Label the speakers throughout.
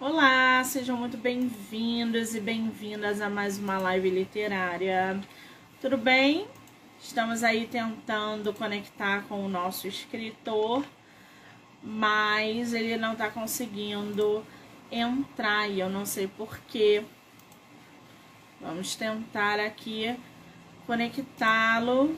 Speaker 1: Olá, sejam muito bem-vindos e bem-vindas a mais uma live literária. Tudo bem? Estamos aí tentando conectar com o nosso escritor, mas ele não está conseguindo entrar e eu não sei porquê. Vamos tentar aqui conectá-lo.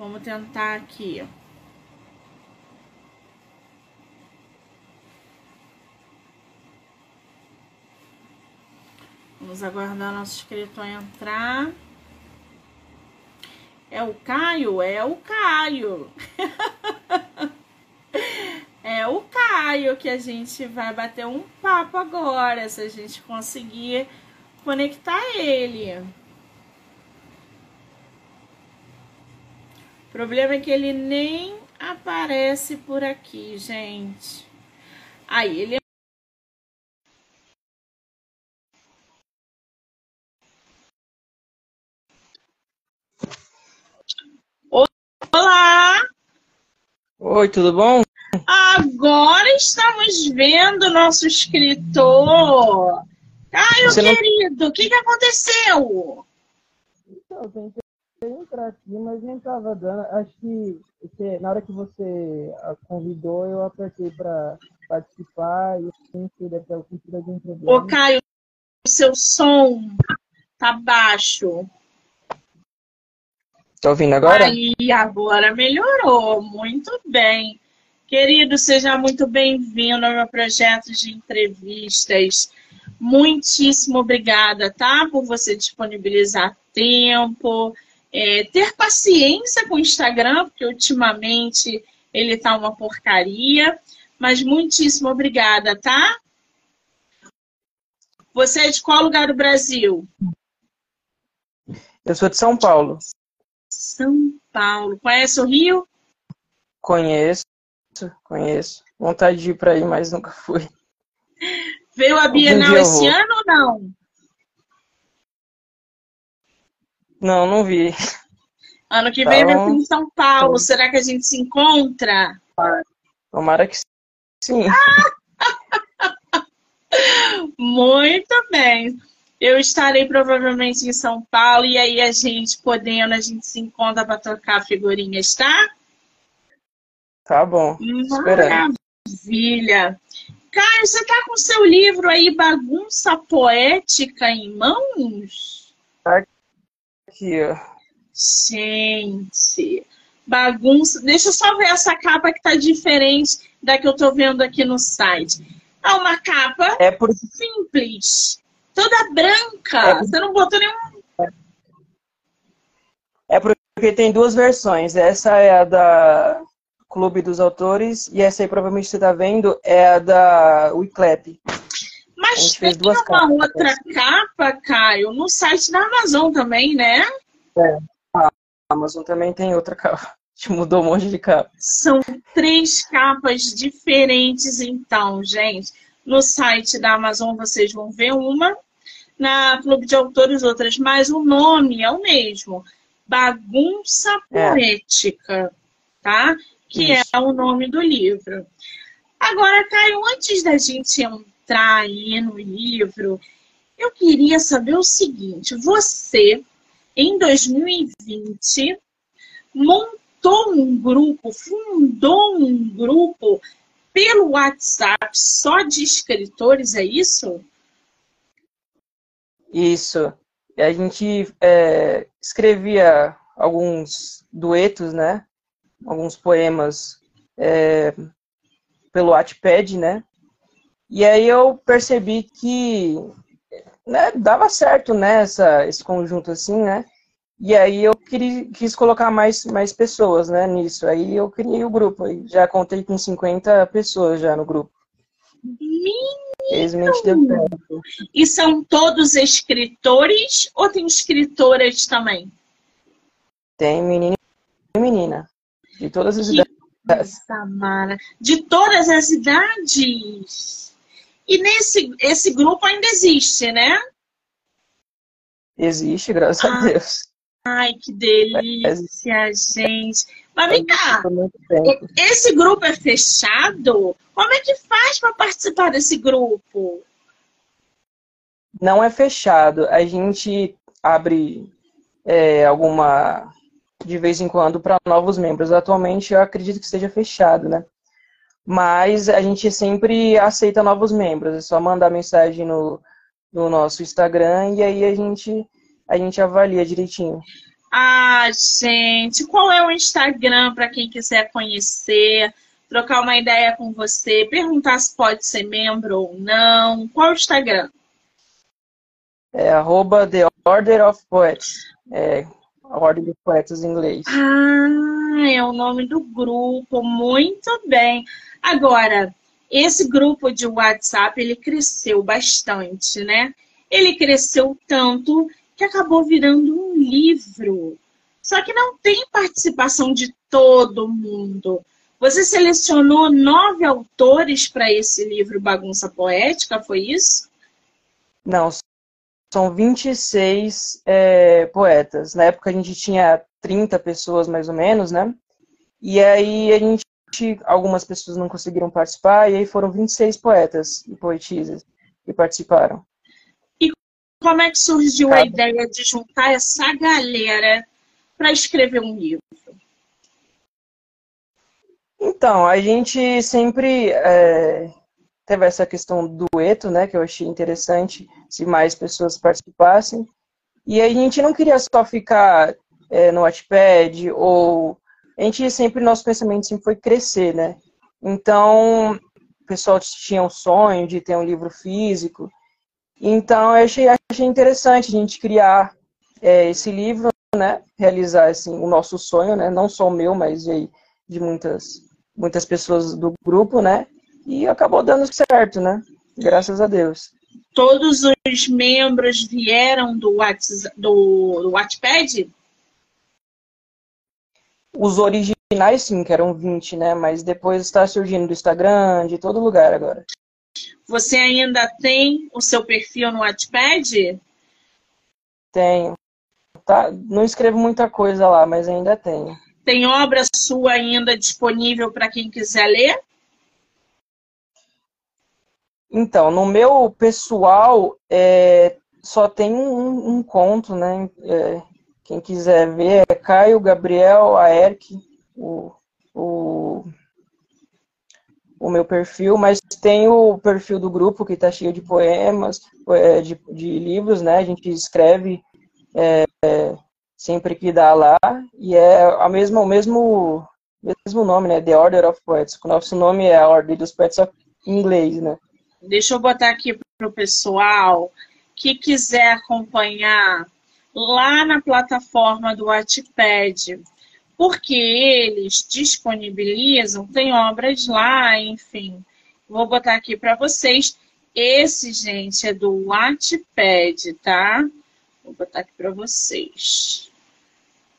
Speaker 1: Vamos tentar aqui. Vamos aguardar nosso escritor entrar. É o Caio? É o Caio. é o Caio que a gente vai bater um papo agora, se a gente conseguir conectar ele. O problema é que ele nem aparece por aqui, gente. Aí, ele Olá!
Speaker 2: Oi, tudo bom?
Speaker 1: Agora estamos vendo nosso escritor. Caio, Você querido, o que, que aconteceu?
Speaker 2: Entrar aqui, mas nem estava dando. Acho que, que, na hora que você a convidou, eu apertei para participar e eu pensei deve ter algum problema.
Speaker 1: Ô, Caio, o seu som tá baixo.
Speaker 2: Tá ouvindo agora?
Speaker 1: Aí, agora melhorou. Muito bem. Querido, seja muito bem-vindo ao meu projeto de entrevistas. Muitíssimo obrigada, tá? Por você disponibilizar tempo, é, ter paciência com o Instagram, porque ultimamente ele tá uma porcaria. Mas muitíssimo obrigada, tá? Você é de qual lugar do Brasil?
Speaker 2: Eu sou de São Paulo.
Speaker 1: São Paulo. Conhece o Rio?
Speaker 2: Conheço, conheço. Vontade de ir para aí, mas nunca fui.
Speaker 1: Veio a Bienal esse ano ou não?
Speaker 2: Não, não vi.
Speaker 1: Ano que vem então, vem em São Paulo. Sim. Será que a gente se encontra?
Speaker 2: Tomara que sim.
Speaker 1: Muito bem. Eu estarei provavelmente em São Paulo e aí a gente podendo, a gente se encontra para trocar figurinhas, tá?
Speaker 2: Tá bom.
Speaker 1: Maravilha. Caio, você tá com seu livro aí, Bagunça Poética, em mãos?
Speaker 2: Tá aqui.
Speaker 1: Gente, bagunça. Deixa eu só ver essa capa que tá diferente da que eu tô vendo aqui no site. É uma capa
Speaker 2: é por...
Speaker 1: simples toda branca. É, Você não botou nenhum.
Speaker 2: É porque tem duas versões. Essa é a da Clube dos Autores e essa aí provavelmente você está vendo é a da Wiclap.
Speaker 1: Mas tem uma capas. outra capa, Caio, no site da Amazon também, né?
Speaker 2: É. A Amazon também tem outra capa. Gente mudou um monte de capa.
Speaker 1: São três capas diferentes, então, gente. No site da Amazon vocês vão ver uma na Clube de Autores outras, mas o nome é o mesmo. Bagunça é. Poética, é. tá? Que Isso. é o nome do livro. Agora, Caio, antes da gente entrar aí no livro, eu queria saber o seguinte: você, em 2020, montou um grupo, fundou um grupo pelo WhatsApp só de escritores, é isso?
Speaker 2: Isso. A gente é, escrevia alguns duetos, né? Alguns poemas é, pelo Wattpad, né? E aí eu percebi que né, dava certo, né? Essa, esse conjunto assim, né? E aí eu queria, quis colocar mais, mais pessoas, né, nisso. Aí eu criei o grupo. Já contei com 50 pessoas já no grupo.
Speaker 1: Felizmente deu certo. E são todos escritores ou tem escritoras também?
Speaker 2: Tem menino e menina. De todas as que idades.
Speaker 1: Samara. De todas as idades. E nesse esse grupo ainda existe, né?
Speaker 2: Existe, graças ah, a Deus.
Speaker 1: Ai, que delícia, gente. Mas vem cá, esse grupo é fechado? Como é que faz para participar desse grupo?
Speaker 2: Não é fechado. A gente abre é, alguma de vez em quando para novos membros. Atualmente eu acredito que esteja fechado, né? Mas a gente sempre aceita novos membros. É só mandar mensagem no, no nosso Instagram e aí a gente, a gente avalia direitinho.
Speaker 1: Ah, gente, qual é o Instagram para quem quiser conhecer, trocar uma ideia com você, perguntar se pode ser membro ou não? Qual o Instagram?
Speaker 2: É arroba The Order of Poets. É, a Ordem dos Poetas em inglês.
Speaker 1: Ah, é o nome do grupo. Muito bem. Agora, esse grupo de WhatsApp, ele cresceu bastante, né? Ele cresceu tanto que acabou virando um livro. Só que não tem participação de todo mundo. Você selecionou nove autores para esse livro Bagunça Poética, foi isso?
Speaker 2: Não, são 26 é, poetas. Na época a gente tinha 30 pessoas mais ou menos, né? E aí a gente, algumas pessoas não conseguiram participar, e aí foram 26 poetas e poetisas que participaram.
Speaker 1: E como é que surgiu Cada... a ideia de juntar essa galera para escrever um livro?
Speaker 2: Então, a gente sempre é, teve essa questão do dueto, né, que eu achei interessante, se mais pessoas participassem. E a gente não queria só ficar é, no Wattpad, ou... A gente sempre, nosso pensamento sempre foi crescer, né? Então, o pessoal tinha um sonho de ter um livro físico. Então, eu achei, achei interessante a gente criar é, esse livro, né? Realizar, assim, o nosso sonho, né? Não só o meu, mas de, de muitas, muitas pessoas do grupo, né? E acabou dando certo, né? Graças a Deus.
Speaker 1: Todos os membros vieram do, WhatsApp, do, do Wattpad?
Speaker 2: Os originais, sim, que eram 20, né? Mas depois está surgindo do Instagram, de todo lugar agora.
Speaker 1: Você ainda tem o seu perfil no Wattpad?
Speaker 2: Tenho. Tá, não escrevo muita coisa lá, mas ainda tenho.
Speaker 1: Tem obra sua ainda disponível para quem quiser ler?
Speaker 2: Então, no meu pessoal, é, só tem um, um conto, né? É, quem quiser ver é Caio, Gabriel, Aerk, o, o, o meu perfil, mas tem o perfil do grupo que está cheio de poemas, é, de, de livros, né? A gente escreve é, sempre que dá lá, e é a mesma, o mesmo, mesmo nome, né? The Order of Poets. O nosso nome é a Ordem dos Poetas, em inglês, né?
Speaker 1: Deixa eu botar aqui para o pessoal que quiser acompanhar lá na plataforma do Wattpad, porque eles disponibilizam, tem obras lá, enfim. Vou botar aqui para vocês. Esse, gente, é do Wattpad, tá? Vou botar aqui para vocês.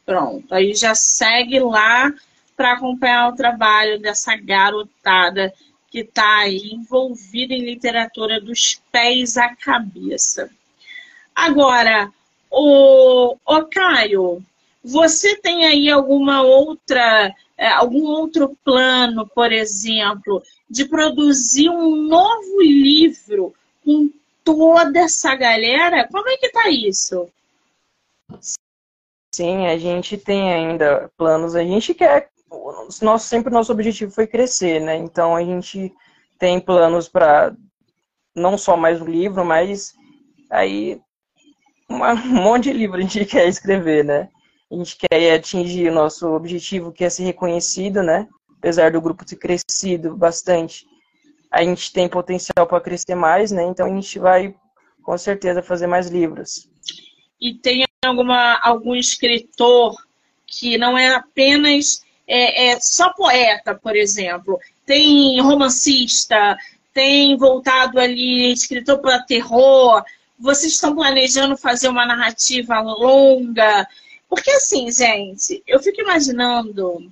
Speaker 1: Pronto, aí já segue lá para acompanhar o trabalho dessa garotada que está envolvida em literatura dos pés à cabeça. Agora, o, o Caio, você tem aí alguma outra, é, algum outro plano, por exemplo, de produzir um novo livro com toda essa galera? Como é que tá isso?
Speaker 2: Sim, a gente tem ainda planos. A gente quer nosso, sempre nosso objetivo foi crescer, né? Então a gente tem planos para não só mais um livro, mas aí uma, um monte de livro a gente quer escrever, né? A gente quer atingir o nosso objetivo, que é ser reconhecido, né? Apesar do grupo ter crescido bastante, a gente tem potencial para crescer mais, né? Então a gente vai com certeza fazer mais livros.
Speaker 1: E tem alguma algum escritor que não é apenas é, é só poeta, por exemplo, tem romancista, tem voltado ali escritor para terror. Vocês estão planejando fazer uma narrativa longa? Porque assim, gente, eu fico imaginando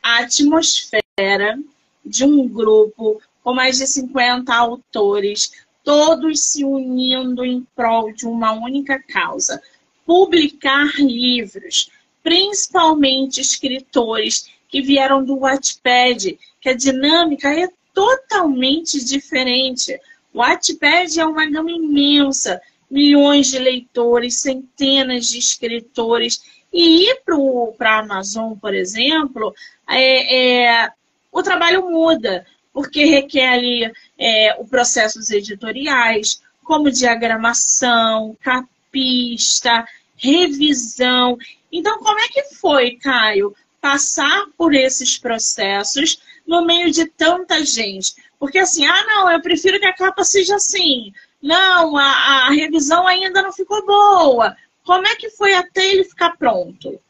Speaker 1: a atmosfera de um grupo com mais de 50 autores, todos se unindo em prol de uma única causa: publicar livros, principalmente escritores que vieram do Wattpad, que a dinâmica é totalmente diferente. O Wattpad é uma gama imensa, milhões de leitores, centenas de escritores. E ir para a Amazon, por exemplo, é, é, o trabalho muda, porque requer ali é, o processos editoriais, como diagramação, capista, revisão. Então, como é que foi, Caio, passar por esses processos no meio de tanta gente? Porque assim, ah, não, eu prefiro que a capa seja assim. Não, a, a revisão ainda não ficou boa. Como é que foi até ele ficar pronto?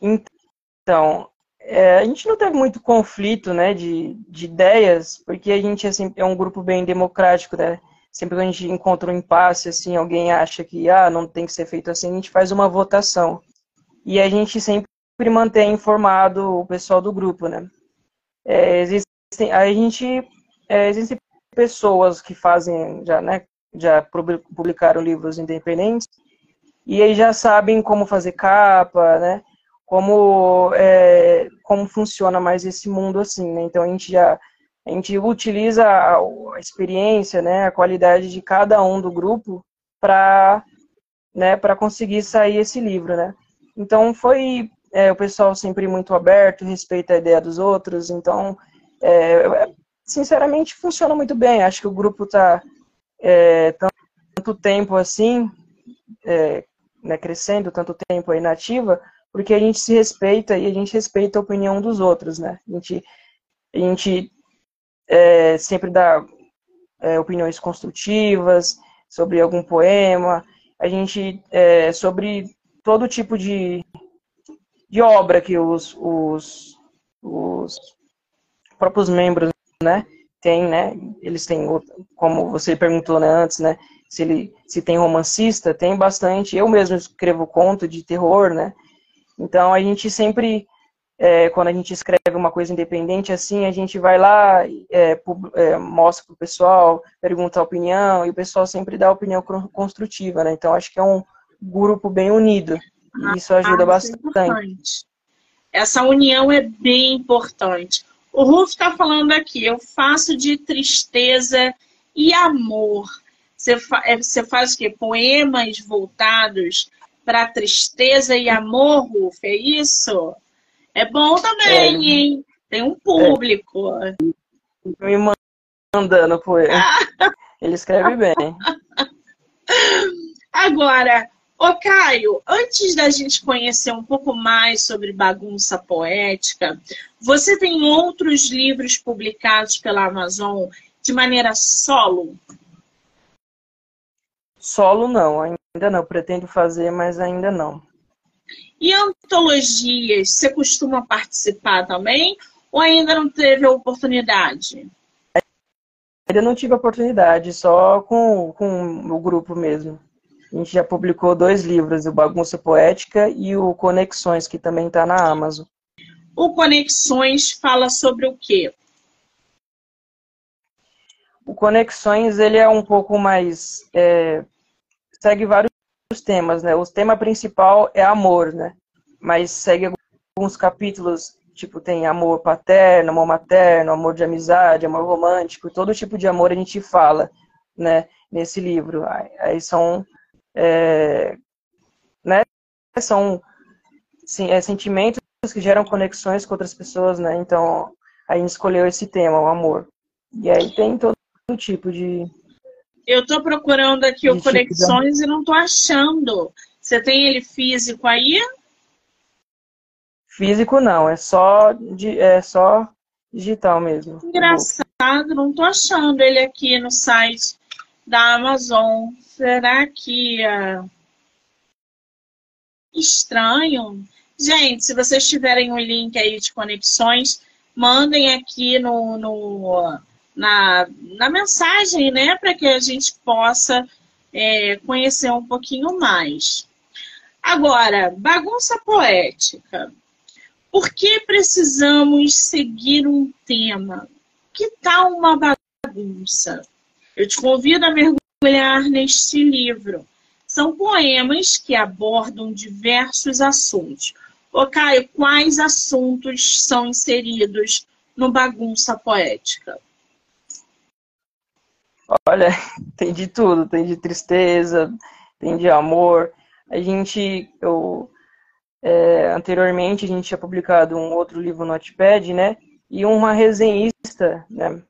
Speaker 2: Então, é, a gente não teve muito conflito né, de, de ideias, porque a gente assim, é um grupo bem democrático, né? Sempre que a gente encontra um impasse, assim, alguém acha que ah, não tem que ser feito assim, a gente faz uma votação. E a gente sempre mantém informado o pessoal do grupo, né? É, existem, a gente, é, existem pessoas que fazem, já, né, já publicaram livros independentes, e aí já sabem como fazer capa, né? Como, é, como funciona mais esse mundo assim, né? Então a gente já a gente utiliza a, a experiência, né, a qualidade de cada um do grupo para né, para conseguir sair esse livro, né? Então foi é, o pessoal sempre muito aberto, respeita a ideia dos outros, então é, sinceramente funciona muito bem. Acho que o grupo está é, tanto tempo assim, é, né, crescendo, tanto tempo aí nativa, porque a gente se respeita e a gente respeita a opinião dos outros, né? A gente, a gente é, sempre dá é, opiniões construtivas sobre algum poema, a gente sobre todo tipo de, de obra que os, os, os próprios membros né, tem, né, eles têm, como você perguntou né, antes, né, se ele se tem romancista, tem bastante. Eu mesmo escrevo conto de terror, né? Então a gente sempre é, quando a gente escreve uma coisa independente assim, a gente vai lá, é, é, mostra para o pessoal, pergunta a opinião, e o pessoal sempre dá a opinião construtiva, né? Então, acho que é um grupo bem unido, e isso ajuda ah, bastante.
Speaker 1: Essa união é bem importante. O Ruf está falando aqui, eu faço de tristeza e amor. Você, fa é, você faz o quê? Poemas voltados para tristeza e amor, Ruf, é isso? É bom também, é, hein? Tem um público. É,
Speaker 2: me mandando poema. Ele escreve bem.
Speaker 1: Agora, ô Caio, antes da gente conhecer um pouco mais sobre bagunça poética, você tem outros livros publicados pela Amazon de maneira solo?
Speaker 2: Solo não, ainda não. Pretendo fazer, mas ainda não.
Speaker 1: E antologias, você costuma participar também? Ou ainda não teve a oportunidade?
Speaker 2: Ainda não tive a oportunidade, só com, com o grupo mesmo. A gente já publicou dois livros, o Bagunça Poética e o Conexões, que também está na Amazon.
Speaker 1: O Conexões fala sobre o quê?
Speaker 2: O Conexões ele é um pouco mais é, segue vários temas, né? O tema principal é amor, né? Mas segue alguns capítulos, tipo, tem amor paterno, amor materno, amor de amizade, amor romântico, todo tipo de amor a gente fala, né? Nesse livro. Aí são, é, né? São sim, é, sentimentos que geram conexões com outras pessoas, né? Então, a gente escolheu esse tema, o amor. E aí tem todo tipo de,
Speaker 1: eu estou procurando aqui o Conexões e não estou achando. Você tem ele físico aí?
Speaker 2: Físico não, é só, de, é só digital mesmo.
Speaker 1: Engraçado, não estou achando ele aqui no site da Amazon. Será que é estranho? Gente, se vocês tiverem um link aí de conexões, mandem aqui no, no na, na mensagem, né, para que a gente possa é, conhecer um pouquinho mais. Agora, bagunça poética. Por que precisamos seguir um tema? que tal uma bagunça? Eu te convido a mergulhar neste livro. São poemas que abordam diversos assuntos. Ô, Caio, quais assuntos são inseridos no Bagunça Poética?
Speaker 2: Olha, tem de tudo, tem de tristeza, tem de amor. A gente, eu, é, anteriormente, a gente tinha publicado um outro livro no Notepad, né? E uma resenhista, né?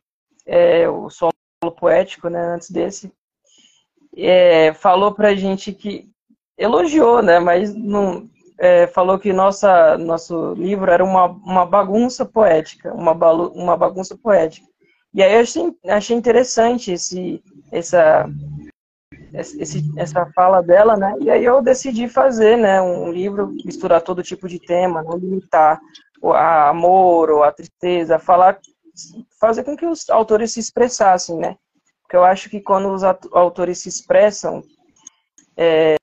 Speaker 2: É, o Solo Poético, né? Antes desse, é, falou pra gente que elogiou, né? Mas não, é, falou que nossa, nosso livro era uma, uma bagunça poética, uma, uma bagunça poética. E aí eu achei, achei interessante esse, essa, esse, essa fala dela, né? E aí eu decidi fazer, né, um livro misturar todo tipo de tema, não limitar o amor ou a tristeza, falar, fazer com que os autores se expressassem, né? Porque eu acho que quando os autores se expressam é,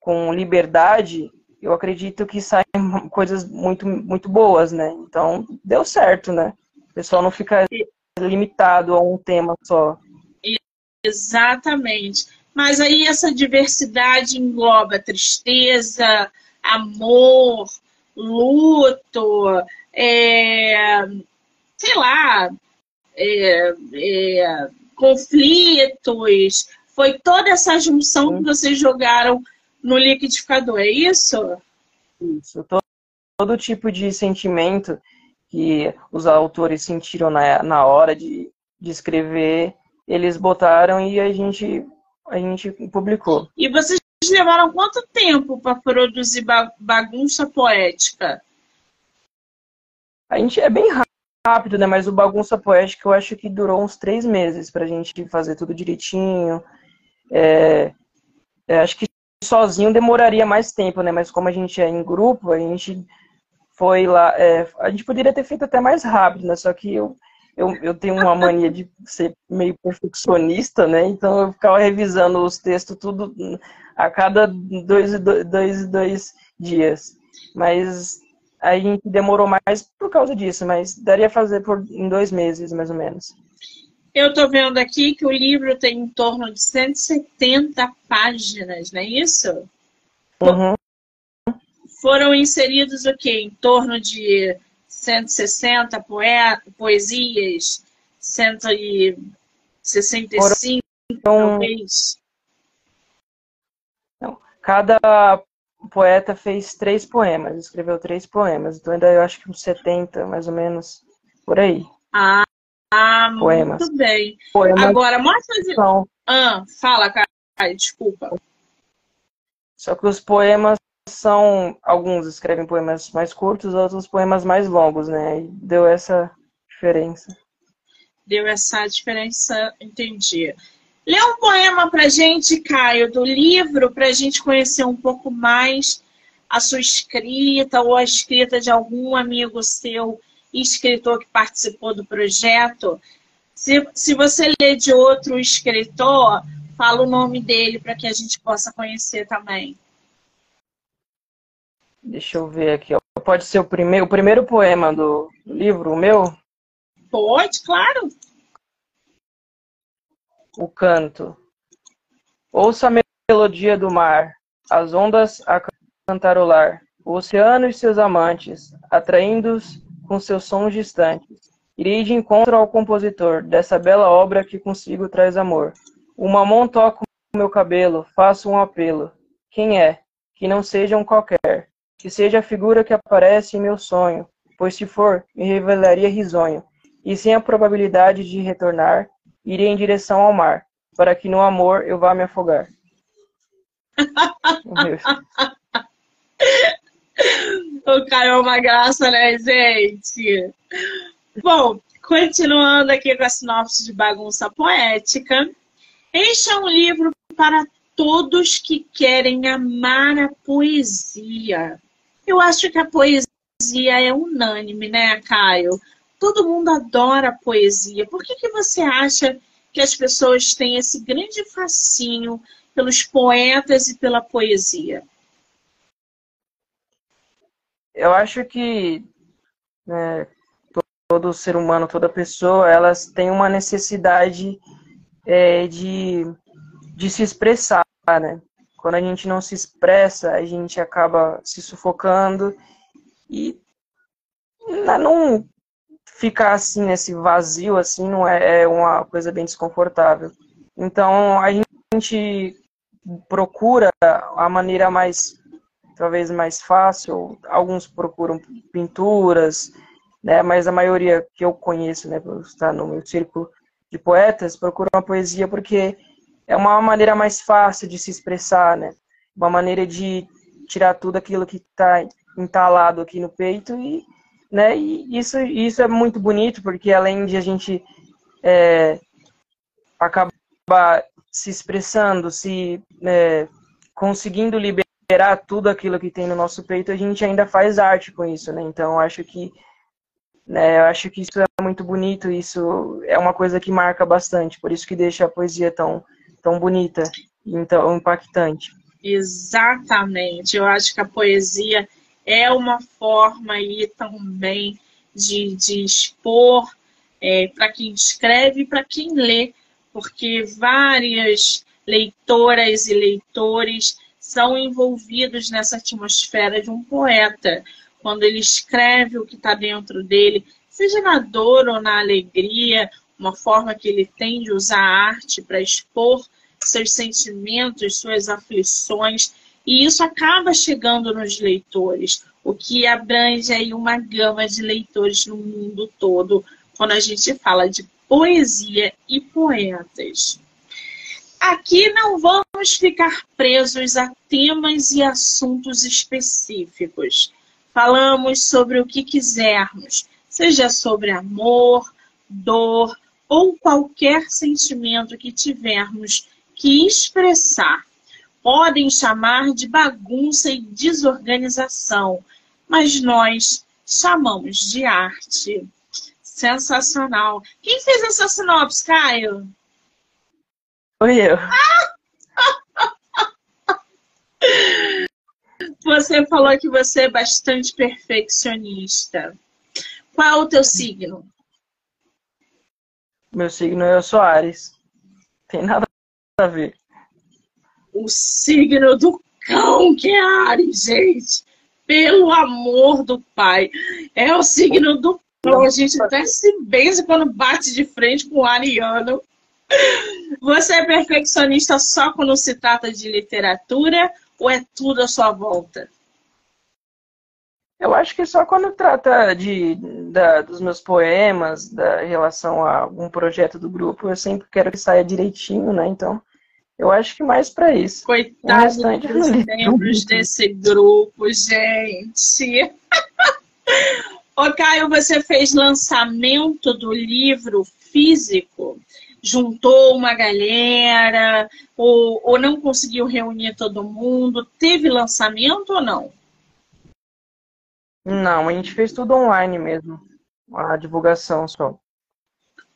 Speaker 2: com liberdade, eu acredito que saem coisas muito, muito boas, né? Então, deu certo, né? O pessoal não fica limitado a um tema só.
Speaker 1: Exatamente. Mas aí essa diversidade engloba tristeza, amor, luto, é, sei lá, é, é, conflitos. Foi toda essa junção que vocês jogaram no liquidificador, é isso?
Speaker 2: Isso. Todo, todo tipo de sentimento que os autores sentiram na, na hora de, de escrever, eles botaram e a gente, a gente publicou.
Speaker 1: E vocês levaram quanto tempo para produzir bagunça poética?
Speaker 2: A gente é bem rápido, né? Mas o bagunça poética eu acho que durou uns três meses para a gente fazer tudo direitinho. É, é, acho que sozinho demoraria mais tempo, né? Mas como a gente é em grupo, a gente foi lá. É, a gente poderia ter feito até mais rápido, né? Só que eu, eu, eu tenho uma mania de ser meio perfeccionista, né? Então eu ficava revisando os textos tudo a cada dois, dois, dois dias. Mas a gente demorou mais por causa disso, mas daria fazer por, em dois meses, mais ou menos.
Speaker 1: Eu estou vendo aqui que o livro tem em torno de 170 páginas, não é isso?
Speaker 2: Uhum.
Speaker 1: Foram inseridos o quê? Em torno de 160 poe poesias, 165, Foram... talvez.
Speaker 2: Não. Cada poeta fez três poemas, escreveu três poemas. Então ainda eu acho que uns 70, mais ou menos, por aí.
Speaker 1: Ah, ah, Poemas. muito bem. Poemas Agora, mostra. São... Ah, fala, cara. Desculpa.
Speaker 2: Só que os poemas são. Alguns escrevem poemas mais curtos, outros poemas mais longos, né? E deu essa diferença.
Speaker 1: Deu essa diferença, entendi. Lê um poema pra gente, Caio, do livro, pra gente conhecer um pouco mais a sua escrita ou a escrita de algum amigo seu escritor que participou do projeto. Se, se você ler de outro escritor, fala o nome dele para que a gente possa conhecer também.
Speaker 2: Deixa eu ver aqui. Pode ser o primeiro, o primeiro poema do livro, o meu?
Speaker 1: Pode, claro.
Speaker 2: O canto. Ouça a melodia do mar, as ondas a cantarolar, o oceano e seus amantes, atraindo-os com seus sons distantes. Irei de encontro ao compositor dessa bela obra que consigo traz amor. O mamão toca o meu cabelo, faço um apelo. Quem é? Que não seja um qualquer. Que seja a figura que aparece em meu sonho, pois se for, me revelaria risonho. E sem a probabilidade de retornar, irei em direção ao mar, para que no amor eu vá me afogar.
Speaker 1: O cara é uma graça, né, gente? Bom, continuando aqui com a sinopse de bagunça poética. Este é um livro para todos que querem amar a poesia. Eu acho que a poesia é unânime, né, Caio? Todo mundo adora a poesia. Por que, que você acha que as pessoas têm esse grande fascínio pelos poetas e pela poesia?
Speaker 2: eu acho que né, todo ser humano, toda pessoa, elas têm uma necessidade é, de, de se expressar, né? Quando a gente não se expressa, a gente acaba se sufocando e não ficar assim nesse vazio assim não é, é uma coisa bem desconfortável. Então a gente procura a maneira mais talvez mais fácil. Alguns procuram pinturas, né? Mas a maioria que eu conheço, né, por estar no meu círculo de poetas, procuram a poesia porque é uma maneira mais fácil de se expressar, né? Uma maneira de tirar tudo aquilo que está entalado aqui no peito e, né? E isso, isso é muito bonito porque além de a gente é, acabar se expressando, se é, conseguindo liberar tudo aquilo que tem no nosso peito, a gente ainda faz arte com isso, né? Então acho que né, eu acho que isso é muito bonito, isso é uma coisa que marca bastante, por isso que deixa a poesia tão tão bonita e tão impactante.
Speaker 1: Exatamente. Eu acho que a poesia é uma forma aí também de, de expor é, para quem escreve e para quem lê, porque várias leitoras e leitores são envolvidos nessa atmosfera de um poeta. Quando ele escreve o que está dentro dele, seja na dor ou na alegria, uma forma que ele tem de usar a arte para expor seus sentimentos, suas aflições, e isso acaba chegando nos leitores, o que abrange aí uma gama de leitores no mundo todo, quando a gente fala de poesia e poetas. Aqui não vamos ficar presos a temas e assuntos específicos. Falamos sobre o que quisermos, seja sobre amor, dor ou qualquer sentimento que tivermos que expressar. Podem chamar de bagunça e desorganização, mas nós chamamos de arte. Sensacional. Quem fez essa sinopse, Caio?
Speaker 2: Foi eu.
Speaker 1: Você falou que você é bastante perfeccionista. Qual é o teu signo?
Speaker 2: Meu signo é o Soares. Tem nada a ver.
Speaker 1: O signo do cão que é Ares, gente. Pelo amor do pai. É o signo do cão. A gente até se benze quando bate de frente com o ariano. Você é perfeccionista só quando se trata de literatura ou é tudo à sua volta?
Speaker 2: Eu acho que só quando trata de, da, dos meus poemas, da relação a algum projeto do grupo, eu sempre quero que saia direitinho, né? Então, eu acho que mais para isso.
Speaker 1: Coitados dos membros desse grupo, gente. Ô, Caio, você fez lançamento do livro físico? Juntou uma galera? Ou, ou não conseguiu reunir todo mundo? Teve lançamento ou não?
Speaker 2: Não, a gente fez tudo online mesmo. A divulgação só.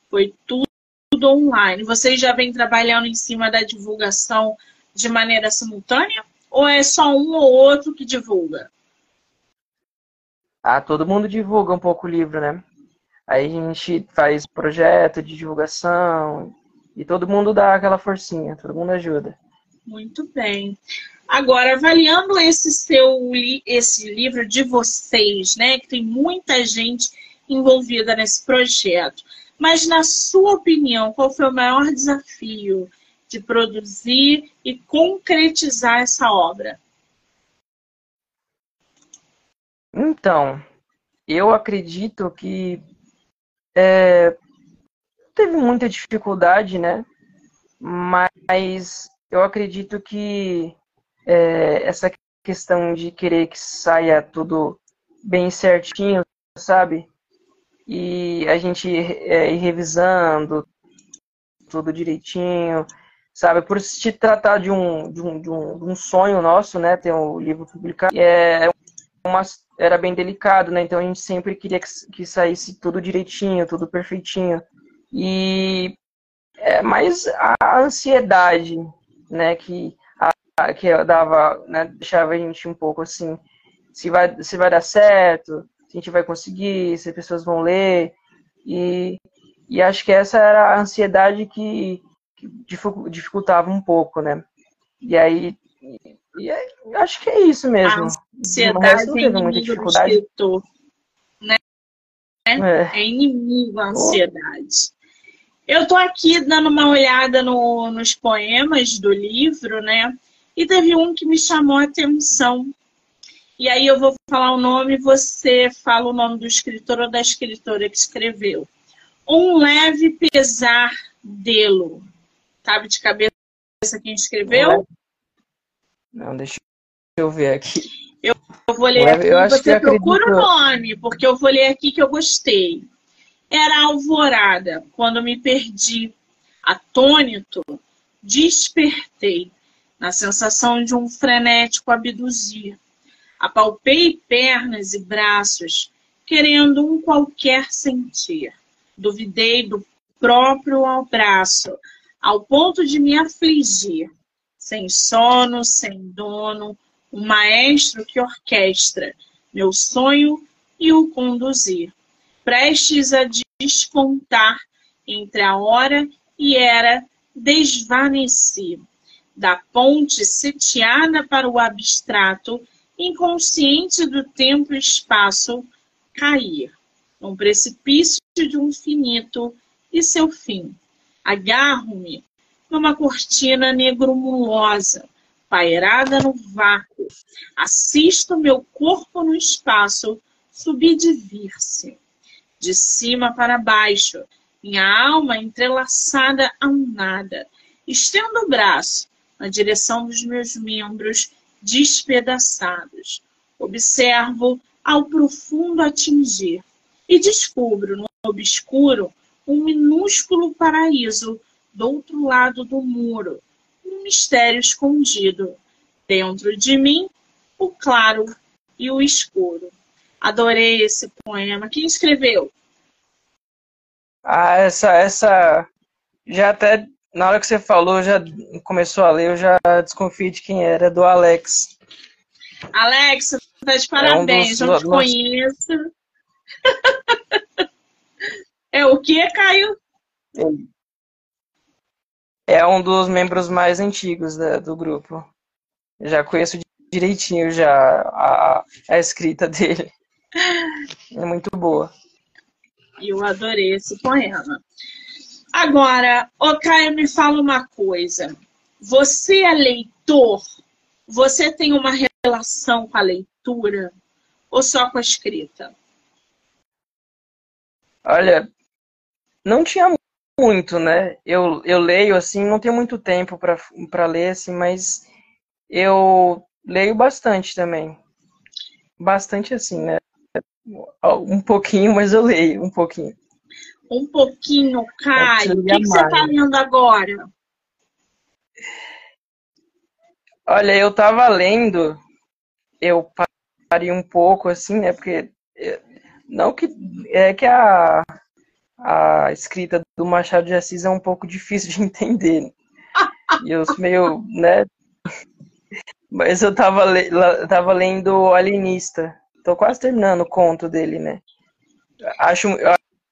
Speaker 1: Foi tudo, tudo online. Vocês já vêm trabalhando em cima da divulgação de maneira simultânea? Ou é só um ou outro que divulga?
Speaker 2: Ah, todo mundo divulga um pouco o livro, né? Aí a gente faz projeto de divulgação e todo mundo dá aquela forcinha, todo mundo ajuda.
Speaker 1: Muito bem. Agora, avaliando esse seu esse livro de vocês, né, que tem muita gente envolvida nesse projeto, mas na sua opinião, qual foi o maior desafio de produzir e concretizar essa obra?
Speaker 2: Então, eu acredito que é, teve muita dificuldade, né? Mas eu acredito que é, essa questão de querer que saia tudo bem certinho, sabe? E a gente é, ir revisando tudo direitinho, sabe? Por se tratar de um, de um, de um, de um sonho nosso, né? Ter um livro publicado, é uma, era bem delicado, né? Então a gente sempre queria que, que saísse tudo direitinho, tudo perfeitinho. E é mais a ansiedade, né? Que que dava, né, deixava a gente um pouco assim, se vai, se vai dar certo, a gente vai conseguir, se as pessoas vão ler. E, e acho que essa era a ansiedade que, que dificultava um pouco, né? E aí, e aí acho que é isso mesmo. A
Speaker 1: ansiedade não teve muita dificuldade. Escritor, né? É. é inimigo a ansiedade. Eu estou aqui dando uma olhada no, nos poemas do livro, né? E teve um que me chamou a atenção. E aí eu vou falar o nome, você fala o nome do escritor ou da escritora que escreveu. Um leve pesar dele. Sabe de cabeça quem escreveu?
Speaker 2: Não, deixa eu ver aqui.
Speaker 1: Eu, eu vou ler aqui, eu você procura acredito... o nome, porque eu vou ler aqui que eu gostei. Era alvorada, quando me perdi. Atônito, despertei, na sensação de um frenético abduzir. Apalpei pernas e braços, querendo um qualquer sentir. Duvidei do próprio abraço, ao ponto de me afligir. Sem sono, sem dono, um maestro que orquestra meu sonho e o conduzir prestes a despontar entre a hora e era desvanecer, da ponte sitiada para o abstrato, inconsciente do tempo e espaço, cair, num precipício de um finito e seu fim. Agarro-me numa cortina negrumulosa, pairada no vácuo. Assisto meu corpo no espaço subdivir-se de cima para baixo, minha alma entrelaçada a um nada. Estendo o braço na direção dos meus membros despedaçados. Observo ao profundo atingir e descubro no obscuro um minúsculo paraíso do outro lado do muro, um mistério escondido. Dentro de mim, o claro e o escuro. Adorei esse poema. Quem escreveu?
Speaker 2: Ah, essa, essa. Já até na hora que você falou, já começou a ler, eu já desconfiei de quem era, do Alex.
Speaker 1: Alex, tá de parabéns, é um dos, não te conheço. é o que, Caio?
Speaker 2: É um dos membros mais antigos da, do grupo. Já conheço direitinho já a, a escrita dele. É muito boa.
Speaker 1: Eu adorei esse poema. Agora, o Caio, me fala uma coisa. Você é leitor? Você tem uma relação com a leitura ou só com a escrita?
Speaker 2: Olha, não tinha muito, né? Eu, eu leio assim, não tenho muito tempo para ler assim, mas eu leio bastante também. Bastante assim, né? Um pouquinho, mas eu leio um pouquinho.
Speaker 1: Um pouquinho, Caio. O que, que você está lendo agora?
Speaker 2: Olha, eu estava lendo, eu parei um pouco assim, né? Porque é, não que é que a, a escrita do Machado de Assis é um pouco difícil de entender. E eu meio, né? Mas eu tava, le, tava lendo Alienista. Tô quase terminando o conto dele, né? Acho,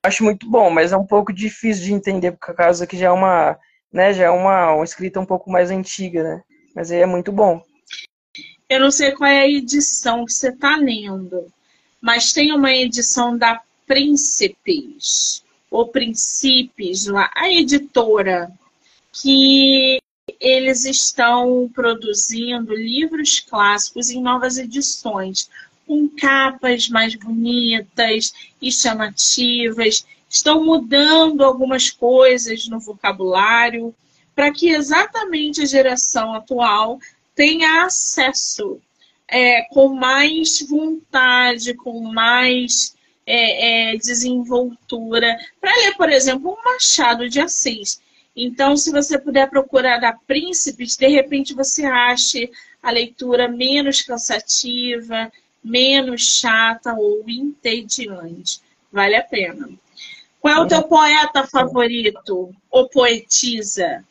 Speaker 2: acho muito bom, mas é um pouco difícil de entender, por causa que já é uma, né, já é uma, uma escrita um pouco mais antiga, né? Mas é muito bom.
Speaker 1: Eu não sei qual é a edição que você está lendo, mas tem uma edição da Príncipes, ou Princípios, a editora, que eles estão produzindo livros clássicos em novas edições com capas mais bonitas e chamativas, estão mudando algumas coisas no vocabulário para que exatamente a geração atual tenha acesso é, com mais vontade, com mais é, é, desenvoltura, para ler, por exemplo, um Machado de Assis. Então, se você puder procurar da Príncipes, de repente você ache a leitura menos cansativa, menos chata ou entediante. Vale a pena. Qual é o teu poeta favorito ou poetisa?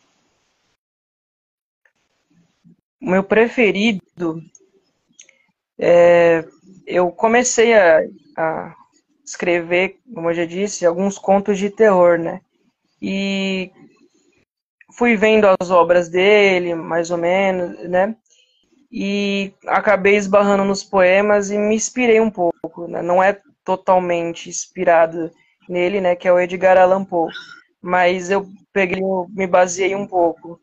Speaker 2: Meu preferido é, eu comecei a, a, escrever, como eu já disse, alguns contos de terror, né? E fui vendo as obras dele, mais ou menos, né? E acabei esbarrando nos poemas e me inspirei um pouco, né? Não é totalmente inspirado nele, né? Que é o Edgar Allan Poe. Mas eu peguei, me baseei um pouco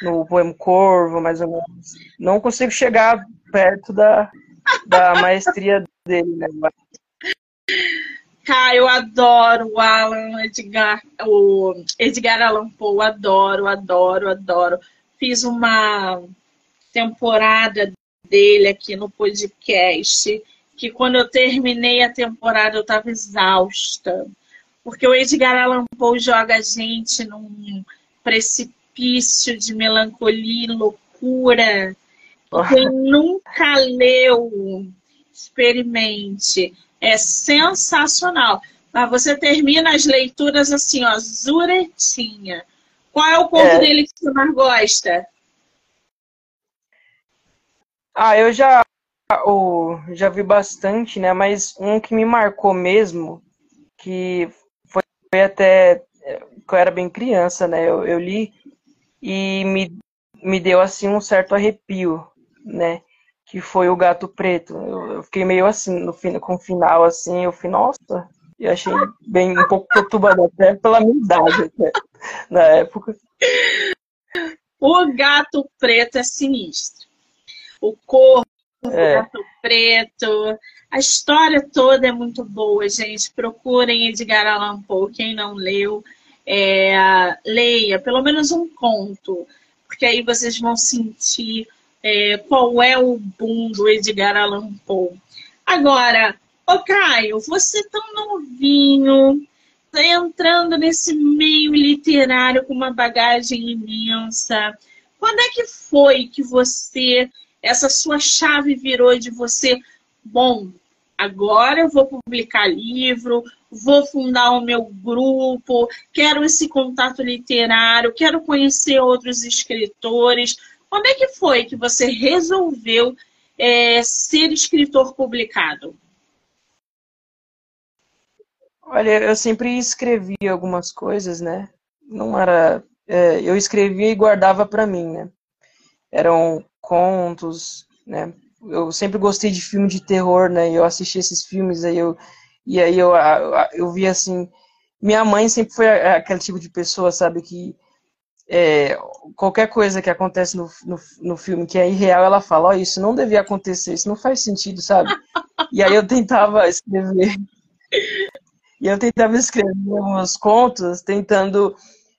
Speaker 2: no poema Corvo, mais ou menos. Não consigo chegar perto da, da maestria dele, né?
Speaker 1: Cara, eu adoro o Alan Edgar, o Edgar Allan Poe, adoro, adoro, adoro. Fiz uma temporada dele aqui no podcast, que quando eu terminei a temporada eu estava exausta. Porque o Edgar Allan Poe joga a gente num precipício de melancolia e loucura. Quem nunca leu, experimente é sensacional. Mas você termina as leituras assim, ó, zuretinha. Qual é o ponto é. dele que você mais gosta?
Speaker 2: Ah, eu já, oh, já vi bastante, né? Mas um que me marcou mesmo, que foi, foi até que eu era bem criança, né? Eu, eu li e me, me deu assim um certo arrepio, né? que foi o Gato Preto. Eu, eu fiquei meio assim, no fim, com o final, assim, eu fui, nossa, eu achei bem um pouco perturbador, até pela minha idade, até, na época.
Speaker 1: O Gato Preto é sinistro. O corpo é. Gato Preto, a história toda é muito boa, gente. Procurem Edgar Allan Poe, quem não leu, é, leia pelo menos um conto, porque aí vocês vão sentir é, qual é o boom do Edgar Allan Poe. Agora, ô Caio, você tão novinho, tá entrando nesse meio literário com uma bagagem imensa. Quando é que foi que você, essa sua chave virou de você, bom, agora eu vou publicar livro, vou fundar o meu grupo, quero esse contato literário, quero conhecer outros escritores. Quando é que foi que você resolveu é, ser escritor publicado?
Speaker 2: Olha, eu sempre escrevi algumas coisas, né? Não era. É, eu escrevia e guardava para mim, né? Eram contos, né? Eu sempre gostei de filme de terror, né? Eu assisti esses filmes aí eu e aí eu eu, vi assim, minha mãe sempre foi aquele tipo de pessoa, sabe, que é, qualquer coisa que acontece no, no, no, filme que é irreal, ela fala, ó, oh, isso não devia acontecer, isso não faz sentido, sabe? E aí eu tentava escrever, e eu tentava escrever uns contos tentando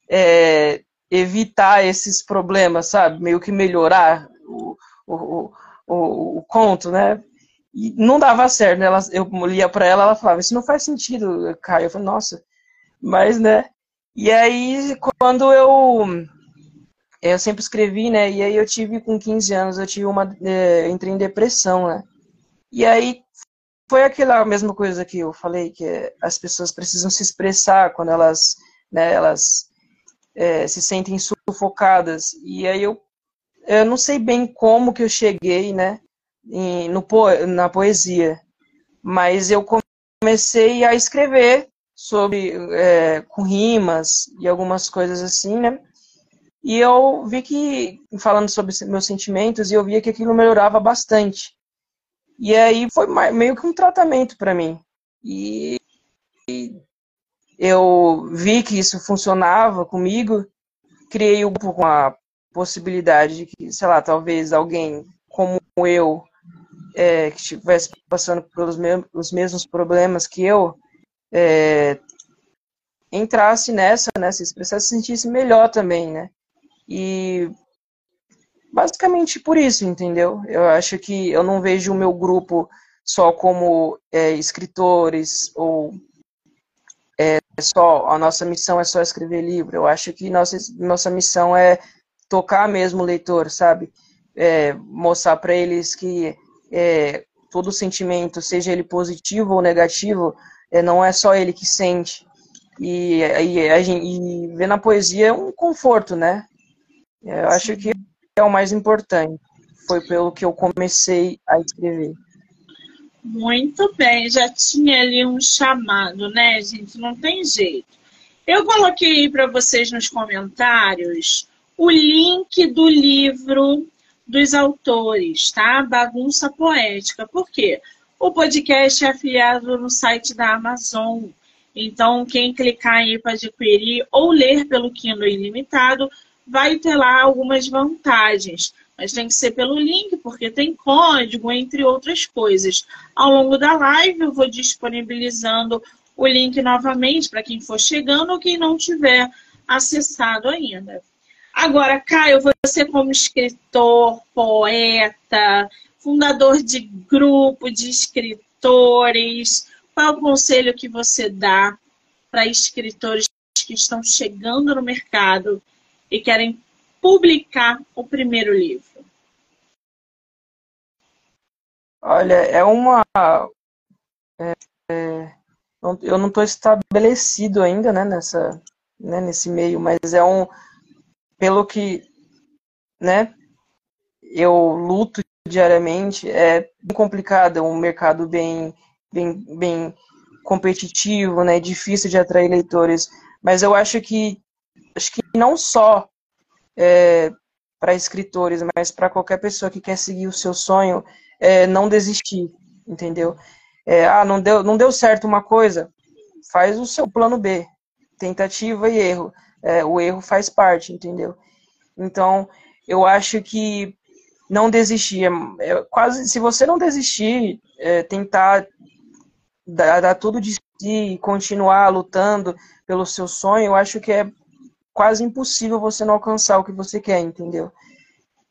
Speaker 2: é, evitar esses problemas, sabe? Meio que melhorar o, o, o, o conto, né? E não dava certo, né? Ela, eu lia para ela, ela falava, isso não faz sentido, Caio. Eu falei, nossa, mas, né? E aí, quando eu. Eu sempre escrevi, né? E aí eu tive, com 15 anos, eu tive uma. É, entrei em depressão, né? E aí foi aquela mesma coisa que eu falei, que as pessoas precisam se expressar quando elas, né, elas é, se sentem sufocadas. E aí eu, eu não sei bem como que eu cheguei, né, em, no, na poesia, mas eu comecei a escrever sobre é, com rimas e algumas coisas assim, né? E eu vi que, falando sobre meus sentimentos, eu via que aquilo melhorava bastante. E aí foi meio que um tratamento para mim. E, e, eu vi que isso funcionava comigo, criei um com a possibilidade de que, sei lá, talvez alguém como eu, é, que estivesse passando pelos mesmos, mesmos problemas que eu, é, entrasse nessa, né, se expressasse, se sentisse melhor também, né? E basicamente por isso, entendeu? Eu acho que eu não vejo o meu grupo só como é, escritores ou é, só a nossa missão é só escrever livro. Eu acho que nossa nossa missão é tocar mesmo o leitor, sabe? É, mostrar para eles que é, todo sentimento, seja ele positivo ou negativo, é, não é só ele que sente. E, e, a gente, e ver na poesia é um conforto, né? Eu acho que é o mais importante. Foi pelo que eu comecei a escrever.
Speaker 1: Muito bem, já tinha ali um chamado, né, gente? Não tem jeito. Eu coloquei para vocês nos comentários o link do livro dos autores, tá? Bagunça Poética. Por quê? O podcast é afiliado no site da Amazon. Então, quem clicar aí para adquirir ou ler pelo Kindle Ilimitado, vai ter lá algumas vantagens. Mas tem que ser pelo link, porque tem código, entre outras coisas. Ao longo da live, eu vou disponibilizando o link novamente para quem for chegando ou quem não tiver acessado ainda. Agora, Caio, você como escritor, poeta, fundador de grupo de escritores, qual é o conselho que você dá para escritores que estão chegando no mercado e querem publicar o primeiro livro?
Speaker 2: Olha, é uma. É, é, eu não estou estabelecido ainda né, nessa, né, nesse meio, mas é um pelo que né, eu luto diariamente, é complicado, é um mercado bem, bem, bem competitivo, né, difícil de atrair leitores, mas eu acho que, acho que não só é, para escritores, mas para qualquer pessoa que quer seguir o seu sonho, é, não desistir, entendeu? É, ah, não deu, não deu certo uma coisa, faz o seu plano B, tentativa e erro é, o erro faz parte, entendeu? Então, eu acho que não desistir, é, é quase, se você não desistir, é, tentar dar, dar, tudo de si, continuar lutando pelo seu sonho, eu acho que é quase impossível você não alcançar o que você quer, entendeu?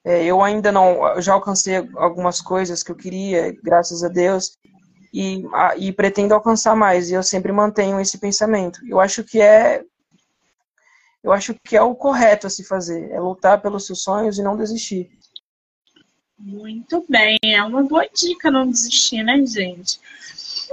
Speaker 2: É, eu ainda não, já alcancei algumas coisas que eu queria, graças a Deus, e, a, e pretendo alcançar mais, e eu sempre mantenho esse pensamento. Eu acho que é eu acho que é o correto a se fazer, é lutar pelos seus sonhos e não desistir.
Speaker 1: Muito bem, é uma boa dica não desistir, né, gente?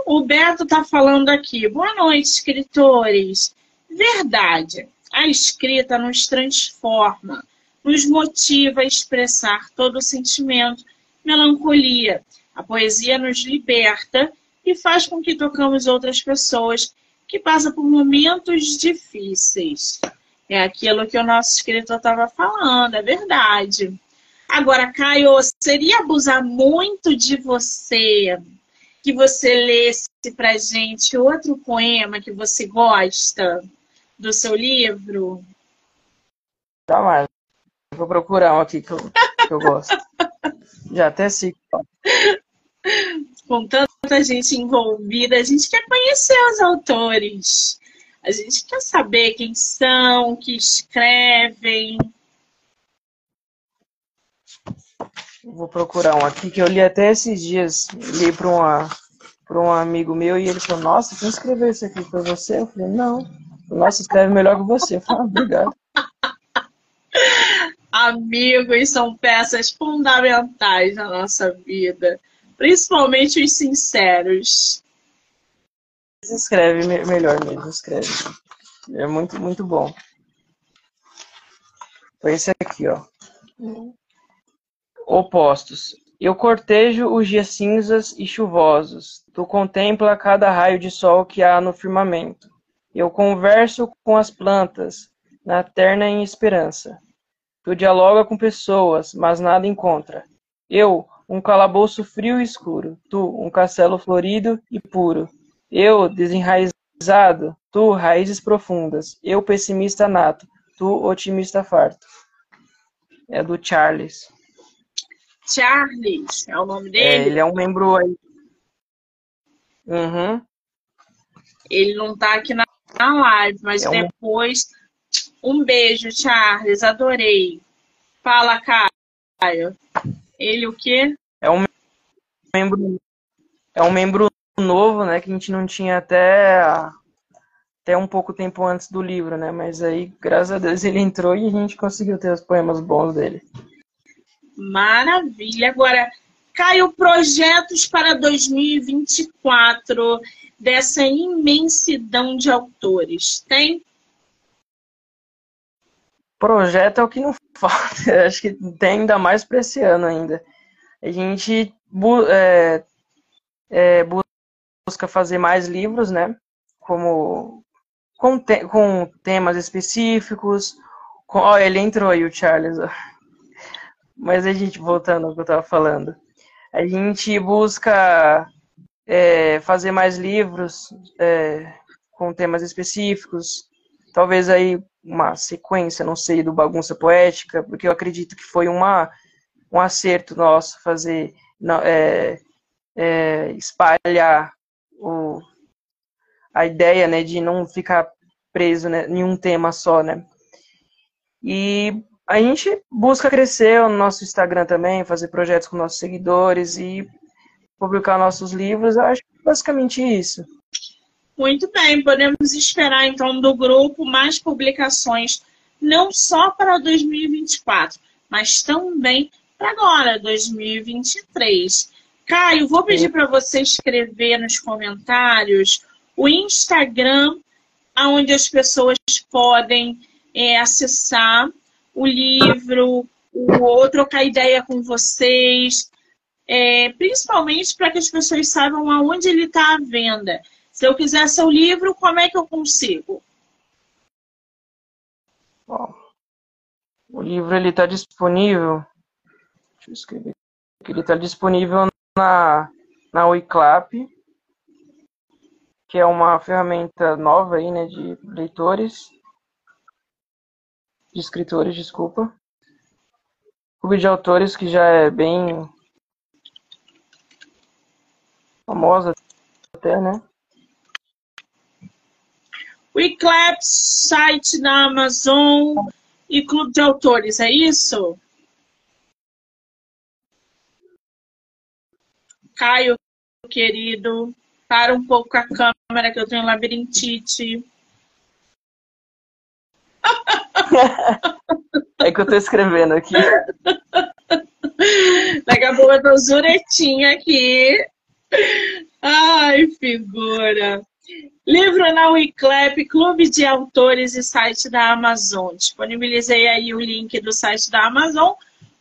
Speaker 1: O Beto está falando aqui. Boa noite, escritores. Verdade, a escrita nos transforma, nos motiva a expressar todo o sentimento, melancolia. A poesia nos liberta e faz com que tocamos outras pessoas que passam por momentos difíceis. É aquilo que o nosso escritor estava falando, é verdade. Agora, Caio, seria abusar muito de você que você lesse pra gente outro poema que você gosta do seu livro?
Speaker 2: Jamais. Vou procurar um aqui que eu, que eu gosto. Já até sei.
Speaker 1: Com tanta gente envolvida, a gente quer conhecer os autores. A gente quer saber quem são, que escrevem.
Speaker 2: Vou procurar um aqui que eu li até esses dias. Li para um amigo meu e ele falou: Nossa, quem escreveu isso aqui para você? Eu falei: Não. Nossa, escreve melhor que você. Eu falei: ah, Obrigado.
Speaker 1: Amigos são peças fundamentais na nossa vida, principalmente os sinceros
Speaker 2: escreve melhor mesmo, escreve. É muito, muito bom. Foi esse aqui, ó. Opostos. Eu cortejo os dias cinzas e chuvosos. Tu contempla cada raio de sol que há no firmamento. Eu converso com as plantas, na terna em esperança. Tu dialoga com pessoas, mas nada encontra. Eu, um calabouço frio e escuro. Tu, um castelo florido e puro. Eu, desenraizado, tu, raízes profundas. Eu, pessimista nato, tu, otimista farto. É do Charles.
Speaker 1: Charles, é o nome dele?
Speaker 2: É, ele é um membro aí. Uhum.
Speaker 1: Ele não tá aqui na, na live, mas é depois. Um... um beijo, Charles, adorei. Fala, Caio. Ele o quê?
Speaker 2: É um membro. É um membro novo, né, que a gente não tinha até até um pouco tempo antes do livro, né? Mas aí, graças a Deus, ele entrou e a gente conseguiu ter os poemas bons dele.
Speaker 1: Maravilha. Agora, Caio, projetos para 2024 dessa imensidão de autores, tem?
Speaker 2: Projeto é o que não falta. Acho que tem ainda mais para esse ano ainda. A gente é, é, busca fazer mais livros, né? Como com, te, com temas específicos. Com, ó, ele entrou aí, o Charles. Ó. Mas a gente, voltando ao que eu estava falando, a gente busca é, fazer mais livros é, com temas específicos, talvez aí uma sequência, não sei, do Bagunça Poética, porque eu acredito que foi uma, um acerto nosso fazer, é, é, espalhar o, a ideia, né, de não ficar preso né, em um tema só, né. E a gente busca crescer no nosso Instagram também, fazer projetos com nossos seguidores e publicar nossos livros. Eu acho basicamente isso.
Speaker 1: Muito bem, podemos esperar então do grupo mais publicações, não só para 2024, mas também para agora, 2023. Caio, vou pedir para você escrever nos comentários o Instagram, onde as pessoas podem é, acessar o livro, ou trocar ideia com vocês, é, principalmente para que as pessoas saibam aonde ele está à venda. Se eu quiser seu livro, como é que eu consigo?
Speaker 2: Bom, o livro ele está disponível. Deixa eu escrever. Ele está disponível na na Wiclap, que é uma ferramenta nova aí, né, de leitores, de escritores, desculpa. Clube de autores que já é bem famosa até, né?
Speaker 1: o Eclipse, site da Amazon e clube de autores, é isso? Caio, querido, para um pouco a câmera que eu tenho labirintite.
Speaker 2: É que eu tô escrevendo aqui.
Speaker 1: Daqui a pouco eu tô zuretinha aqui. Ai, figura. Livro na Wiclap, Clube de Autores e site da Amazon. Disponibilizei aí o link do site da Amazon,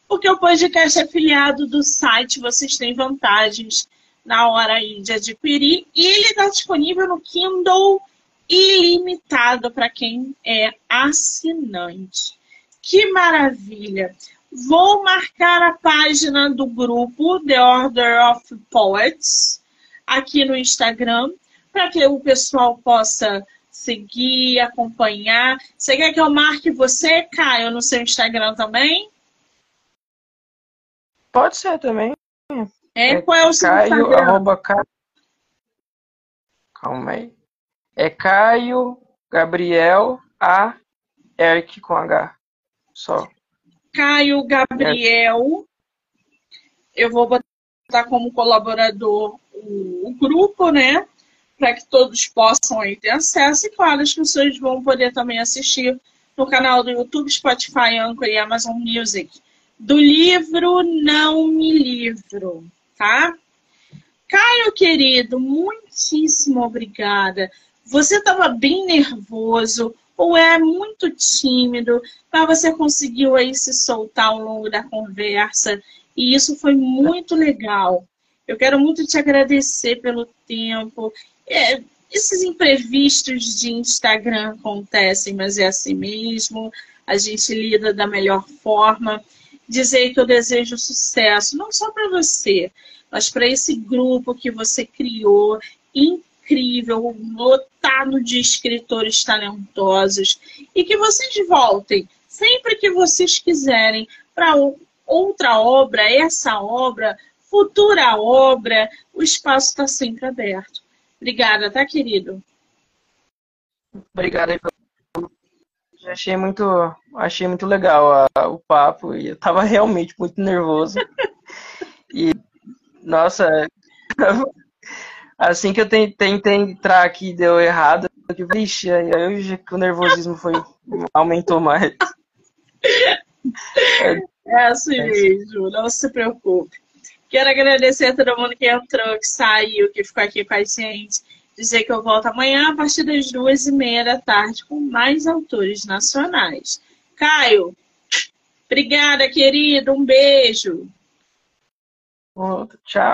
Speaker 1: porque o podcast é afiliado do site, vocês têm vantagens na hora aí de adquirir. E ele está disponível no Kindle ilimitado para quem é assinante. Que maravilha! Vou marcar a página do grupo The Order of Poets aqui no Instagram para que o pessoal possa seguir, acompanhar. Você quer que eu marque você, Caio, no seu Instagram também?
Speaker 2: Pode ser também.
Speaker 1: É, é qual é o seu
Speaker 2: Caio,
Speaker 1: Instagram?
Speaker 2: Arroba Caio. Calma aí. É Caio Gabriel A. Eric com H. Só.
Speaker 1: Caio Gabriel. Eu vou botar como colaborador o, grupo, né? para que todos possam aí ter acesso. E claro, as pessoas vão poder também assistir no canal do YouTube, Spotify, Anchor e Amazon Music. Do livro Não Me Livro, tá? Caio, querido, muitíssimo obrigada. Você estava bem nervoso ou é muito tímido, mas você conseguiu aí se soltar ao longo da conversa e isso foi muito legal. Eu quero muito te agradecer pelo tempo é, esses imprevistos de Instagram acontecem, mas é assim mesmo. A gente lida da melhor forma. Dizer que eu desejo sucesso, não só para você, mas para esse grupo que você criou, incrível, lotado de escritores talentosos. E que vocês voltem sempre que vocês quiserem para outra obra, essa obra, futura obra, o espaço está sempre aberto. Obrigada, tá, querido?
Speaker 2: Obrigado aí pelo... Achei muito, achei muito legal a, o papo e eu tava realmente muito nervoso. e, nossa, assim que eu tentei, tentei entrar aqui deu errado, eu vixe, aí o nervosismo foi, aumentou mais.
Speaker 1: É assim mesmo, não se preocupe. Quero agradecer a todo mundo que entrou, que saiu, que ficou aqui com a gente. Dizer que eu volto amanhã a partir das duas e meia da tarde com mais autores nacionais. Caio, obrigada, querido. Um beijo.
Speaker 2: Tchau.